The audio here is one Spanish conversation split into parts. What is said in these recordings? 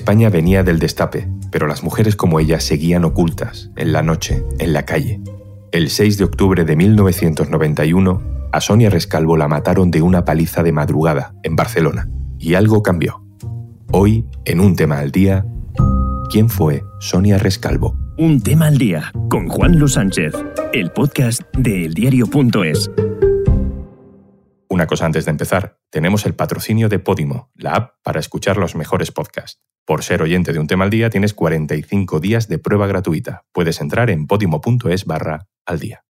España venía del destape, pero las mujeres como ella seguían ocultas, en la noche, en la calle. El 6 de octubre de 1991, a Sonia Rescalvo la mataron de una paliza de madrugada, en Barcelona. Y algo cambió. Hoy, en un tema al día, ¿quién fue Sonia Rescalvo? Un tema al día, con Juan Luis Sánchez, el podcast de eldiario.es. Una cosa antes de empezar, tenemos el patrocinio de Podimo, la app para escuchar los mejores podcasts. Por ser oyente de un tema al día tienes 45 días de prueba gratuita. Puedes entrar en podimo.es barra al día.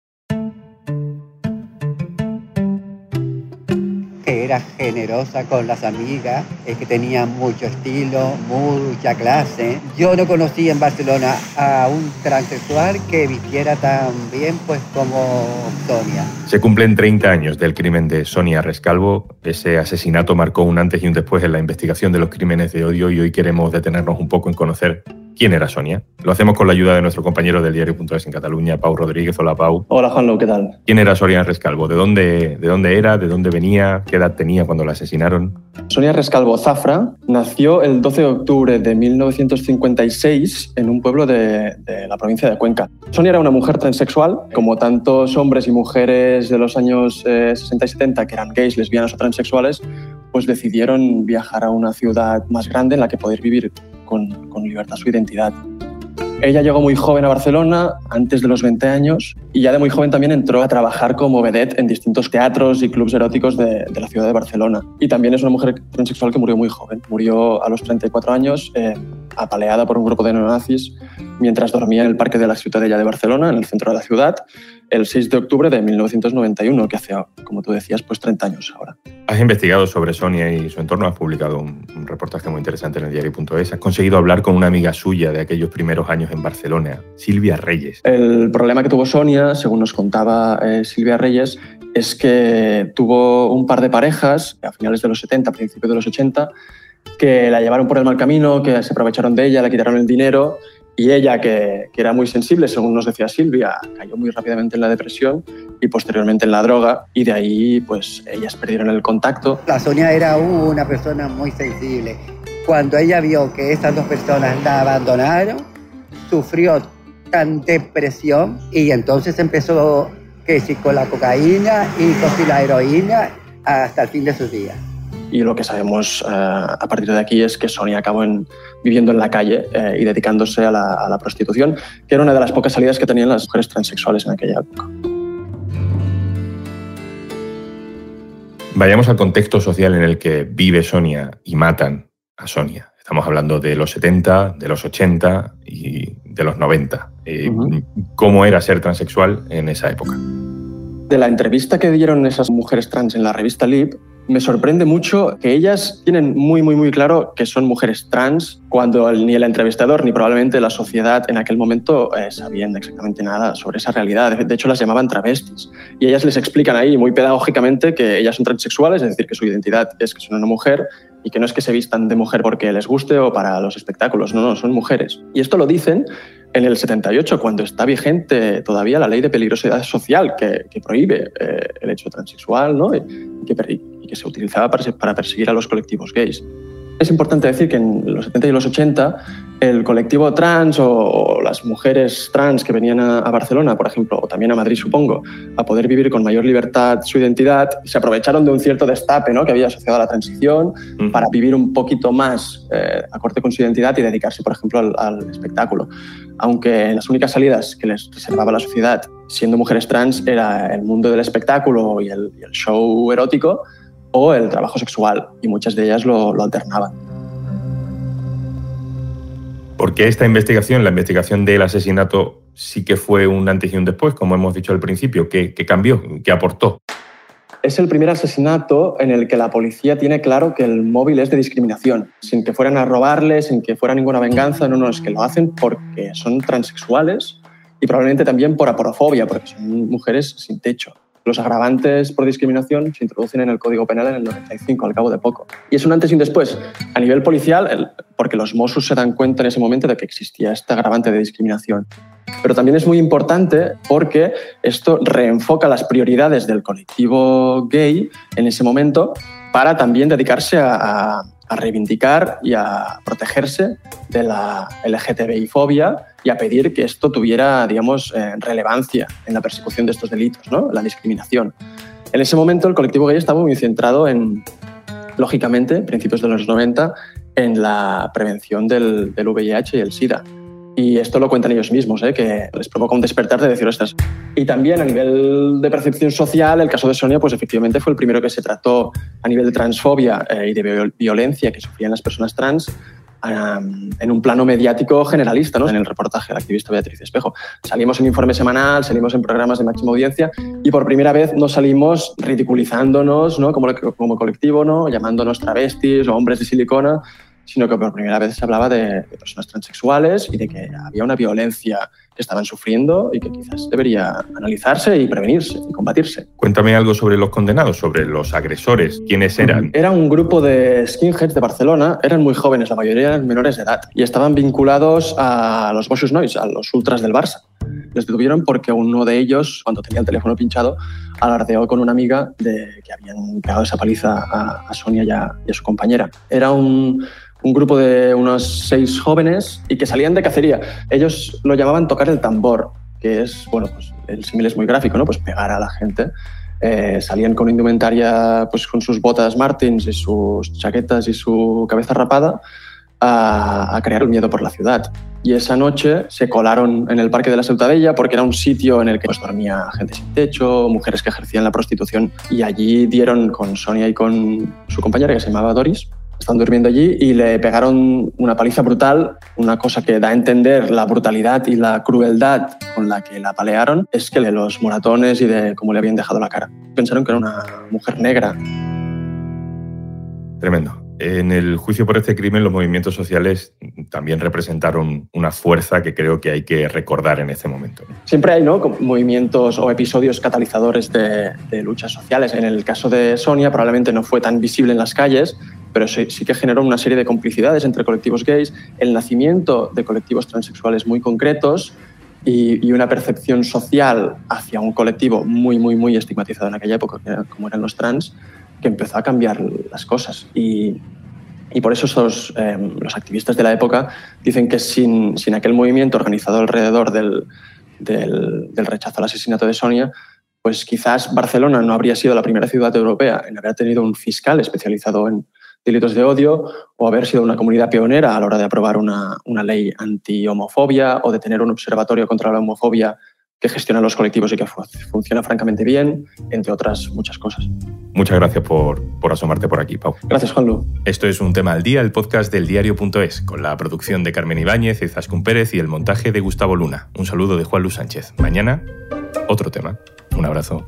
Generosa con las amigas, es que tenía mucho estilo, mucha clase. Yo no conocí en Barcelona a un transexual que vistiera tan bien pues como Sonia. Se cumplen 30 años del crimen de Sonia Rescalvo. Ese asesinato marcó un antes y un después en la investigación de los crímenes de odio y hoy queremos detenernos un poco en conocer quién era Sonia. Lo hacemos con la ayuda de nuestro compañero del diario.es en Cataluña, Pau Rodríguez. Hola, Pau. Hola, Juanlo, ¿qué tal? ¿Quién era Sonia Rescalvo? ¿De dónde, ¿De dónde era? ¿De dónde venía? ¿Qué edad tenía cuando la asesinaron? Sonia Rescalvo Zafra nació el 12 de octubre de 1956 en un pueblo de, de la provincia de Cuenca. Sonia era una mujer transexual, como tantos hombres y mujeres de los años 60 eh, y 70 que eran gays, lesbianas o transexuales, pues decidieron viajar a una ciudad más grande en la que poder vivir con, libertad su identidad. Ella llegó muy joven a Barcelona, antes de los 20 años, y ya de muy joven también entró a trabajar como vedette en distintos teatros y clubes eróticos de, de la ciudad de Barcelona. Y también es una mujer transexual que murió muy joven. Murió a los 34 años, eh, apaleada por un grupo de neonazis, mientras dormía en el Parque de la Ciutadella de Barcelona, en el centro de la ciudad, el 6 de octubre de 1991, que hace, como tú decías, pues 30 años ahora. Has investigado sobre Sonia y su entorno, has publicado un, un reportaje muy interesante en el diario.es, has conseguido hablar con una amiga suya de aquellos primeros años en Barcelona, Silvia Reyes. El problema que tuvo Sonia, según nos contaba eh, Silvia Reyes, es que tuvo un par de parejas a finales de los 70, principios de los 80, que la llevaron por el mal camino, que se aprovecharon de ella, le quitaron el dinero y ella, que, que, era muy sensible, según nos decía Silvia, cayó muy rápidamente en la depresión y posteriormente en la droga y de ahí pues ellas perdieron el contacto. La Sonia era una persona muy sensible. Cuando ella vio que estas dos personas la abandonaron, sufrió tan depresión y entonces empezó que sí, con la cocaína y con la heroína hasta el fin de sus días y lo que sabemos eh, a partir de aquí es que Sonia acabó en, viviendo en la calle eh, y dedicándose a la, a la, prostitución, que era una de las pocas salidas que tenían las mujeres transexuales en aquella época. Vayamos al contexto social en el que vive Sonia y matan a Sonia. Estamos hablando de los 70, de los 80 y de los 90. Eh, uh -huh. ¿Cómo era ser transexual en esa época? De la entrevista que dieron esas mujeres trans en la revista Lib, me sorprende mucho que ellas tienen muy, muy, muy claro que son mujeres trans cuando ni el entrevistador ni probablemente la sociedad en aquel momento eh, sabían exactamente nada sobre esa realidad. De hecho, las llamaban travestis. Y ellas les explican ahí muy pedagógicamente que ellas son transexuales, es decir, que su identidad es que son una mujer y que no es que se vistan de mujer porque les guste o para los espectáculos, no, no, son mujeres. Y esto lo dicen en el 78, cuando está vigente todavía la ley de peligrosidad social que, prohíbe eh, el hecho transexual ¿no? y, que, que, se utilizaba para, perseguir a los colectivos gays. Es importante decir que en los 70 y los 80 el colectivo trans o, las mujeres trans que venían a, Barcelona, por ejemplo, o también a Madrid, supongo, a poder vivir con mayor libertad su identidad, se aprovecharon de un cierto destape ¿no? que había asociado a la transición -huh. para vivir un poquito más eh, acorde con su identidad y dedicarse, por ejemplo, al, al espectáculo. Aunque en las únicas salidas que les reservaba la sociedad, siendo mujeres trans, era el mundo del espectáculo y el, y el show erótico, o el trabajo sexual, y muchas de ellas lo, lo alternaban. Porque esta investigación, la investigación del asesinato, sí que fue un antes y un después, como hemos dicho al principio, ¿qué, qué cambió? ¿Qué aportó? Es el primer asesinato en el que la policía tiene claro que el móvil es de discriminación, sin que fueran a robarles, sin que fuera ninguna venganza, no, no, es que lo hacen porque son transexuales y probablemente también por aporofobia, porque son mujeres sin techo. Los agravantes por discriminación se introducen en el Código Penal en el 95, al cabo de poco. Y es un antes y un después a nivel policial, porque los Mossos se dan cuenta en ese momento de que existía este agravante de discriminación. Pero también es muy importante porque esto reenfoca las prioridades del colectivo gay en ese momento para también dedicarse a, reivindicar y a protegerse de la LGTBI-fobia y a pedir que esto tuviera, digamos, eh, relevancia en la persecución de estos delitos, ¿no? la discriminación. En ese momento el colectivo gay estaba muy centrado en, lógicamente, principios de los 90, en la prevención del, del VIH y el SIDA. Y esto lo cuentan ellos mismos, ¿eh? que les provoca un despertar de decir, estas. Y también a nivel de percepción social, el caso de Sonia, pues efectivamente fue el primero que se trató a nivel de transfobia eh, y de violencia que sufrían las personas trans en un plano mediático generalista, ¿no? en el reportaje de la activista Beatriz Espejo. Salimos en informe semanal, salimos en programas de máxima audiencia y por primera vez no salimos ridiculizándonos ¿no? como, como colectivo, ¿no? llamándonos travestis o hombres de silicona, sino que por primera vez se hablaba de, personas transexuales y de que había una violencia que estaban sufriendo y que quizás debería analizarse y prevenirse y combatirse. Cuéntame algo sobre los condenados, sobre los agresores, quiénes eran. Era un grupo de skinheads de Barcelona, eran muy jóvenes, la mayoría eran menores de edad y estaban vinculados a los Boschus Noise, a los ultras del Barça. Les detuvieron porque uno de ellos, cuando tenía el teléfono pinchado, alardeó con una amiga de que habían pegado esa paliza a, Sonia y a su compañera. Era un un grupo de unos seis jóvenes y que salían de cacería. Ellos lo llamaban tocar el tambor, que es, bueno, pues el símil es muy gráfico, ¿no? Pues pegar a la gente. Eh, salían con indumentaria, pues con sus botas Martins y sus chaquetas y su cabeza rapada a, crear un miedo por la ciudad. Y esa noche se colaron en el Parque de la Bella porque era un sitio en el que pues, dormía gente sin techo, mujeres que ejercían la prostitución y allí dieron con Sonia y con su compañera que se llamaba Doris, están durmiendo allí y le pegaron una paliza brutal. Una cosa que da a entender la brutalidad y la crueldad con la que la palearon es que de los moratones y de cómo le habían dejado la cara. Pensaron que era una mujer negra. Tremendo. En el juicio por este crimen, los movimientos sociales también representaron una fuerza que creo que hay que recordar en este momento. Siempre hay ¿no? movimientos o episodios catalizadores de, luchas sociales. En el caso de Sonia, probablemente no fue tan visible en las calles, pero sí, que generó una serie de complicidades entre colectivos gays, el nacimiento de colectivos transexuales muy concretos y, una percepción social hacia un colectivo muy, muy, muy estigmatizado en aquella época, como eran los trans, que empezó a cambiar las cosas. Y, y por eso esos, em, los activistas de la época dicen que sin, sin aquel movimiento organizado alrededor del, del, del, rechazo al asesinato de Sonia, pues quizás Barcelona no habría sido la primera ciudad europea en haber tenido un fiscal especializado en, delitos de odio o haber sido una comunidad pionera a la hora de aprobar una, una ley anti-homofobia o de tener un observatorio contra la homofobia que gestiona los colectivos y que funciona francamente bien, entre otras muchas cosas. Muchas gracias por, por asomarte por aquí, Pau. Gracias, Juanlu. Esto es Un Tema al Día, el podcast del diario.es, con la producción de Carmen Ibáñez, Izaskun Pérez y el montaje de Gustavo Luna. Un saludo de Juan Luis Sánchez. Mañana, otro tema. Un abrazo.